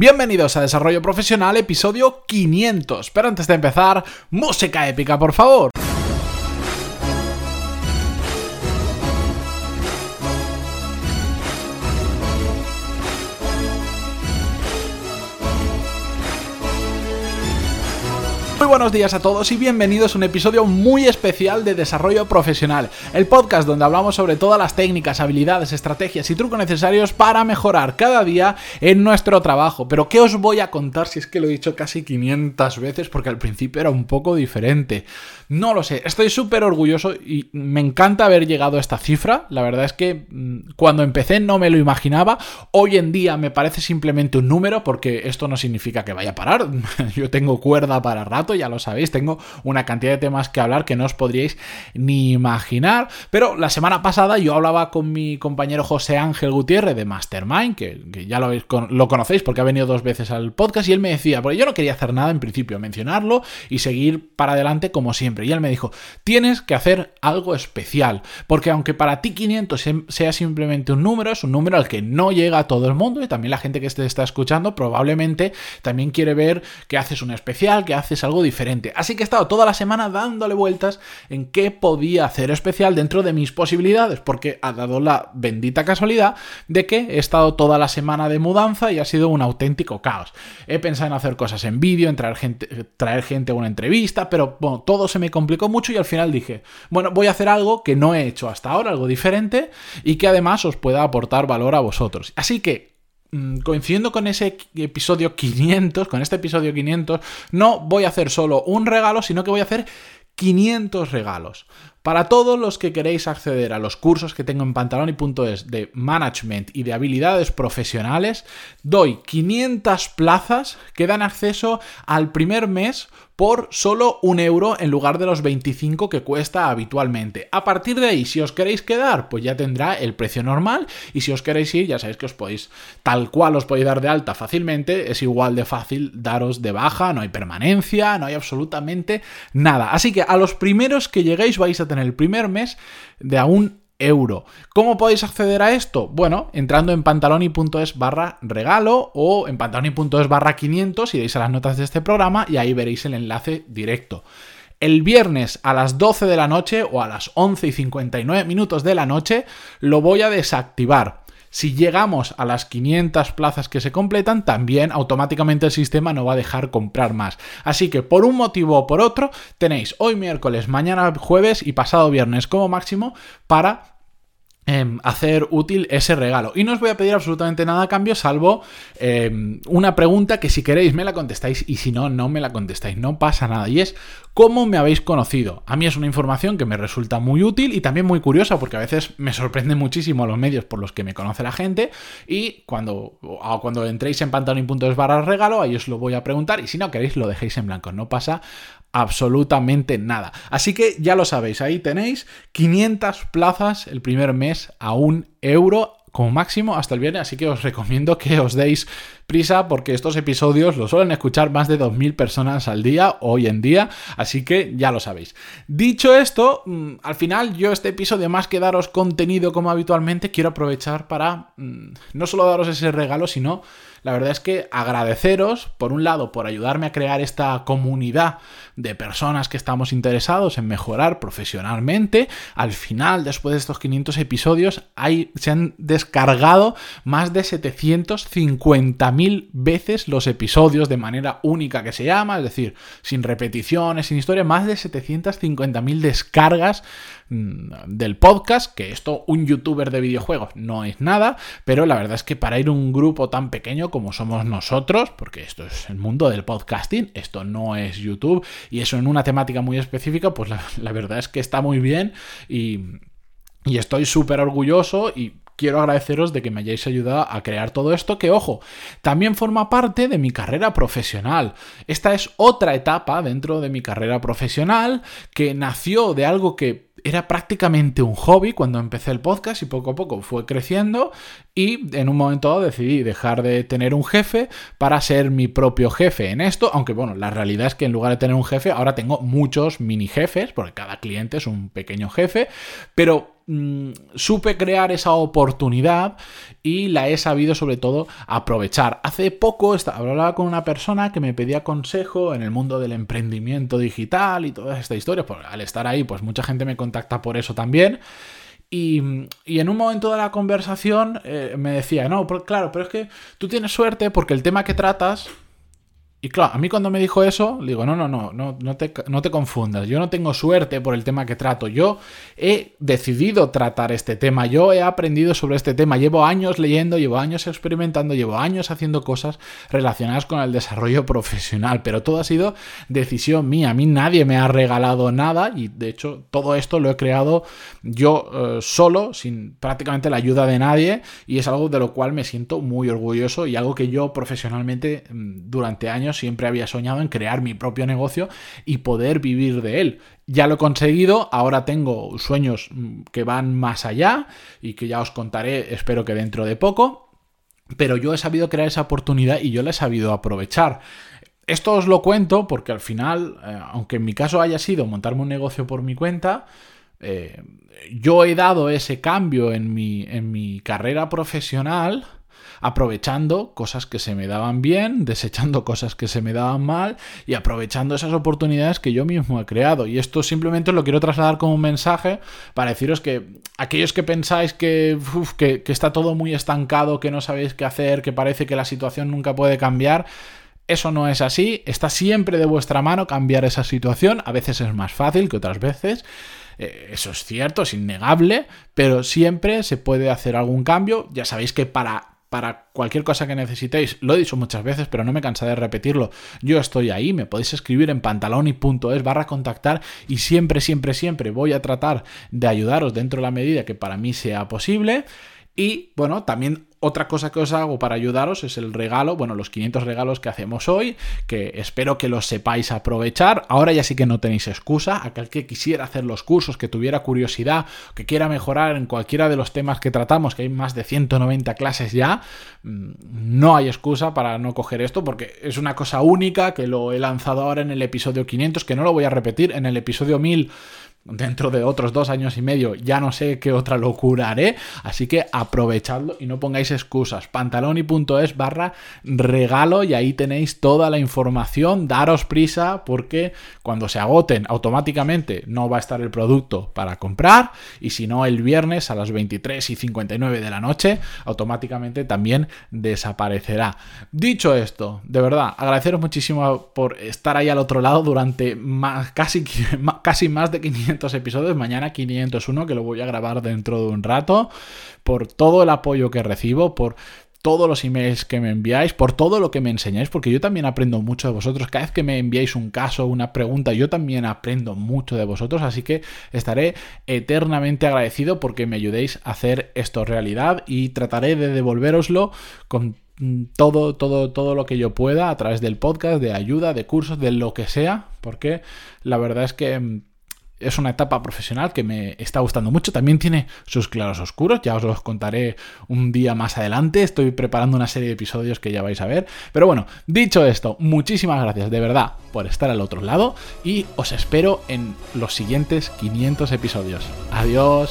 Bienvenidos a Desarrollo Profesional, episodio 500. Pero antes de empezar, música épica, por favor. Muy buenos días a todos y bienvenidos a un episodio muy especial de Desarrollo Profesional, el podcast donde hablamos sobre todas las técnicas, habilidades, estrategias y trucos necesarios para mejorar cada día en nuestro trabajo. Pero ¿qué os voy a contar si es que lo he dicho casi 500 veces porque al principio era un poco diferente? No lo sé, estoy súper orgulloso y me encanta haber llegado a esta cifra. La verdad es que mm, cuando empecé no me lo imaginaba. Hoy en día me parece simplemente un número porque esto no significa que vaya a parar. Yo tengo cuerda para rato, ya lo sabéis. Tengo una cantidad de temas que hablar que no os podríais ni imaginar. Pero la semana pasada yo hablaba con mi compañero José Ángel Gutiérrez de Mastermind, que, ya lo, lo conocéis porque ha venido dos veces al podcast y él me decía, porque yo no quería hacer nada en principio, mencionarlo y seguir para adelante como siempre. Y él me dijo, tienes que hacer algo especial, porque aunque para ti 500 sea simplemente un número, es un número al que no llega a todo el mundo y también la gente que te está escuchando probablemente también quiere ver que haces un especial, que haces algo diferente. Así que he estado toda la semana dándole vueltas en qué podía hacer especial dentro de mis posibilidades, porque ha dado la bendita casualidad de que he estado toda la semana de mudanza y ha sido un auténtico caos. He pensado en hacer cosas en vídeo, en traer gente, traer gente a una entrevista, pero bueno, todo se me complicó mucho y al final dije, bueno, voy a hacer algo que no he hecho hasta ahora, algo diferente y que además os pueda aportar valor a vosotros. Así que coincidiendo con ese episodio 500, con este episodio 500, no voy a hacer solo un regalo, sino que voy a hacer 500 regalos. Para todos los que queréis acceder a los cursos que tengo en pantaloni.es de management y de habilidades profesionales, doy 500 plazas que dan acceso al primer mes por solo un euro en lugar de los 25 que cuesta habitualmente. A partir de ahí, si os queréis quedar, pues ya tendrá el precio normal y si os queréis ir, ya sabéis que os podéis, tal cual os podéis dar de alta fácilmente, es igual de fácil daros de baja, no hay permanencia, no hay absolutamente nada. Así que a los primeros que lleguéis vais a tener el primer mes de a un euro. ¿Cómo podéis acceder a esto? Bueno, entrando en pantaloni.es barra regalo o en pantaloni.es barra 500 iréis a las notas de este programa y ahí veréis el enlace directo. El viernes a las 12 de la noche o a las 11 y 59 minutos de la noche lo voy a desactivar. Si llegamos a las 500 plazas que se completan, también automáticamente el sistema no va a dejar comprar más. Así que por un motivo o por otro, tenéis hoy miércoles, mañana jueves y pasado viernes como máximo para Em, hacer útil ese regalo. Y no os voy a pedir absolutamente nada a cambio, salvo em, una pregunta que si queréis me la contestáis y si no, no me la contestáis. No pasa nada. Y es, ¿cómo me habéis conocido? A mí es una información que me resulta muy útil y también muy curiosa porque a veces me sorprende muchísimo los medios por los que me conoce la gente y cuando, cuando entréis en pantaloni.es barra regalo, ahí os lo voy a preguntar y si no queréis lo dejéis en blanco. No pasa absolutamente nada. Así que ya lo sabéis, ahí tenéis 500 plazas el primer mes a un euro como máximo hasta el viernes, así que os recomiendo que os deis prisa porque estos episodios los suelen escuchar más de 2.000 personas al día hoy en día, así que ya lo sabéis. Dicho esto, mm, al final yo este episodio más que daros contenido como habitualmente, quiero aprovechar para mm, no solo daros ese regalo, sino la verdad es que agradeceros, por un lado, por ayudarme a crear esta comunidad de personas que estamos interesados en mejorar profesionalmente. Al final, después de estos 500 episodios, hay, se han descargado más de 750.000 veces los episodios de manera única que se llama, es decir, sin repeticiones, sin historia, más de 750.000 descargas Mm, del podcast, que esto un youtuber de videojuegos no es nada, pero la verdad es que para ir un grupo tan pequeño como somos nosotros, porque esto es el mundo del podcasting, esto no es YouTube, y eso en una temática muy específica, pues la, verdad es que está muy bien y, y estoy súper orgulloso y quiero agradeceros de que me hayáis ayudado a crear todo esto, que ojo, también forma parte de mi carrera profesional. Esta es otra etapa dentro de mi carrera profesional que nació de algo que era prácticamente un hobby cuando empecé el podcast y poco a poco fue creciendo y en un momento dado decidí dejar de tener un jefe para ser mi propio jefe en esto, aunque bueno, la realidad es que en lugar de tener un jefe ahora tengo muchos mini jefes porque cada cliente es un pequeño jefe, pero mm, supe crear esa oportunidad y la he sabido sobre todo aprovechar. Hace poco hablaba con una persona que me pedía consejo en el mundo del emprendimiento digital y toda esta historia. Pues, al estar ahí, pues mucha gente me contacta por eso también. Y, en un momento de la conversación eh, me decía, no, claro, pero es que tú tienes suerte porque el tema que tratas y claro, a mí cuando me dijo eso, digo, no, no, no, no, te, no te confundas. Yo no tengo suerte por el tema que trato. Yo he decidido tratar este tema. Yo he aprendido sobre este tema. Llevo años leyendo, llevo años experimentando, llevo años haciendo cosas relacionadas con el desarrollo profesional. Pero todo ha sido decisión mía. A mí nadie me ha regalado nada y de hecho todo esto lo he creado yo eh, solo, sin prácticamente la ayuda de nadie. Y es algo de lo cual me siento muy orgulloso y algo que yo profesionalmente mm, durante años siempre había soñado en crear mi propio negocio y poder vivir de él. Ya lo he conseguido, ahora tengo sueños mm, que van más allá y que ya os contaré, espero que dentro de poco, pero yo he sabido crear esa oportunidad y yo la he sabido aprovechar. Esto os lo cuento porque al final, eh, aunque en mi caso haya sido montarme un negocio por mi cuenta, eh, yo he dado ese cambio en mi, en mi carrera profesional aprovechando cosas que se me daban bien, desechando cosas que se me daban mal y aprovechando esas oportunidades que yo mismo he creado. Y esto simplemente lo quiero trasladar como un mensaje para deciros que aquellos que pensáis que, que, está todo muy estancado, que no sabéis qué hacer, que parece que la situación nunca puede cambiar, eso no es así, está siempre de vuestra mano cambiar esa situación, a veces es más fácil que otras veces, eh, eso es cierto, es innegable, pero siempre se puede hacer algún cambio, ya sabéis que para para cualquier cosa que necesitéis. Lo he dicho muchas veces, pero no me cansaré de repetirlo. Yo estoy ahí, me podéis escribir en pantaloni.es barra contactar y siempre, siempre, siempre voy a tratar de ayudaros dentro de la medida que para mí sea posible. Y bueno, también otra cosa que os hago para ayudaros es el regalo, bueno, los 500 regalos que hacemos hoy, que espero que los sepáis aprovechar. Ahora ya sí que no tenéis excusa. Aquel que quisiera hacer los cursos, que tuviera curiosidad, que quiera mejorar en cualquiera de los temas que tratamos, que hay más de 190 clases ya, mm, no hay excusa para no coger esto, porque es una cosa única que lo he lanzado ahora en el episodio 500, que no lo voy a repetir, en el episodio 1000 dentro de otros dos años y medio ya no sé qué otra locura haré, así que aprovechadlo y no pongáis excusas. Pantaloni.es barra regalo y ahí tenéis toda la información, daros prisa porque cuando se agoten automáticamente no va a estar el producto para comprar y si no el viernes a las 23 y 59 de la noche automáticamente también desaparecerá. Dicho esto, de verdad, agradeceros muchísimo por estar ahí al otro lado durante más, casi, casi más de 500 episodios, mañana 501 que lo voy a grabar dentro de un rato, por todo el apoyo que recibo, por todos los emails que me enviáis, por todo lo que me enseñáis, porque yo también aprendo mucho de vosotros. Cada vez que me enviáis un caso, una pregunta, yo también aprendo mucho de vosotros, así que estaré eternamente agradecido porque me ayudéis a hacer esto realidad y trataré de devolveroslo con todo, todo, todo lo que yo pueda a través del podcast, de ayuda, de cursos, de lo que sea, porque la verdad es que es una etapa profesional que me está gustando mucho. También tiene sus claros oscuros, ya os los contaré un día más adelante. Estoy preparando una serie de episodios que ya vais a ver. Pero bueno, dicho esto, muchísimas gracias de verdad por estar al otro lado y os espero en los siguientes 500 episodios. Adiós.